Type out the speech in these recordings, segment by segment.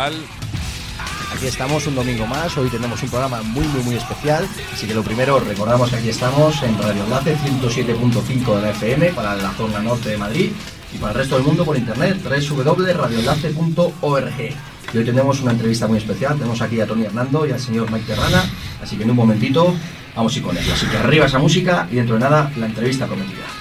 Aquí estamos un domingo más, hoy tenemos un programa muy muy muy especial, así que lo primero recordamos que aquí estamos en Radio Enlace 107.5 de la FM para la zona norte de Madrid y para el resto del mundo por internet www.radioenlace.org. Y hoy tenemos una entrevista muy especial, tenemos aquí a Tony Hernando y al señor Mike Terrana, así que en un momentito vamos a ir con ello. Así que arriba esa música y dentro de nada la entrevista prometida.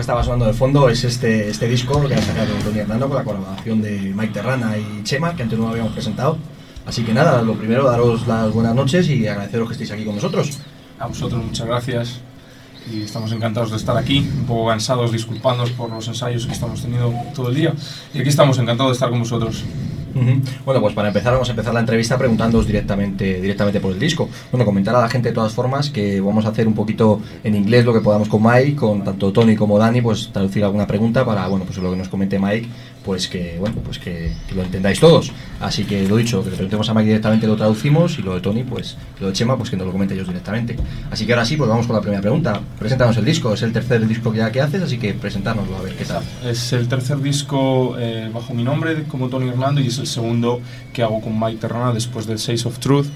Estaba sonando de fondo es este, este disco que ha sacado Tony Hernando con la colaboración de Mike Terrana y Chema, que antes no habíamos presentado. Así que nada, lo primero, daros las buenas noches y agradeceros que estéis aquí con nosotros. A vosotros muchas gracias y estamos encantados de estar aquí, un poco cansados, disculpándonos por los ensayos que estamos teniendo todo el día. Y aquí estamos encantados de estar con vosotros. Bueno, pues para empezar vamos a empezar la entrevista preguntándoos directamente, directamente por el disco. Bueno, comentar a la gente de todas formas que vamos a hacer un poquito en inglés lo que podamos con Mike, con tanto Tony como Dani, pues traducir alguna pregunta para, bueno, pues lo que nos comente Mike, pues que, bueno, pues que, lo entendáis todos. Así que lo dicho, que le preguntemos a Mike directamente lo traducimos y lo de Tony, pues lo de Chema, pues que nos lo comente ellos directamente. Así que ahora sí, pues vamos con la primera pregunta. Preséntanos el disco, es el tercer disco que, que haces, así que presentárnoslo a ver qué tal. Es el tercer disco eh, bajo mi nombre como Tony Hernando y es el segundo que hago con Mike Terrana después del Says of Truth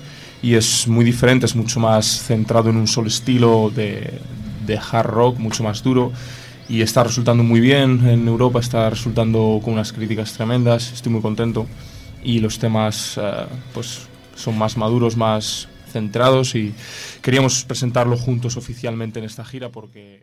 y es muy diferente, es mucho más centrado en un solo estilo de, de hard rock, mucho más duro y está resultando muy bien en Europa, está resultando con unas críticas tremendas, estoy muy contento y los temas eh, pues son más maduros, más centrados y queríamos presentarlo juntos oficialmente en esta gira porque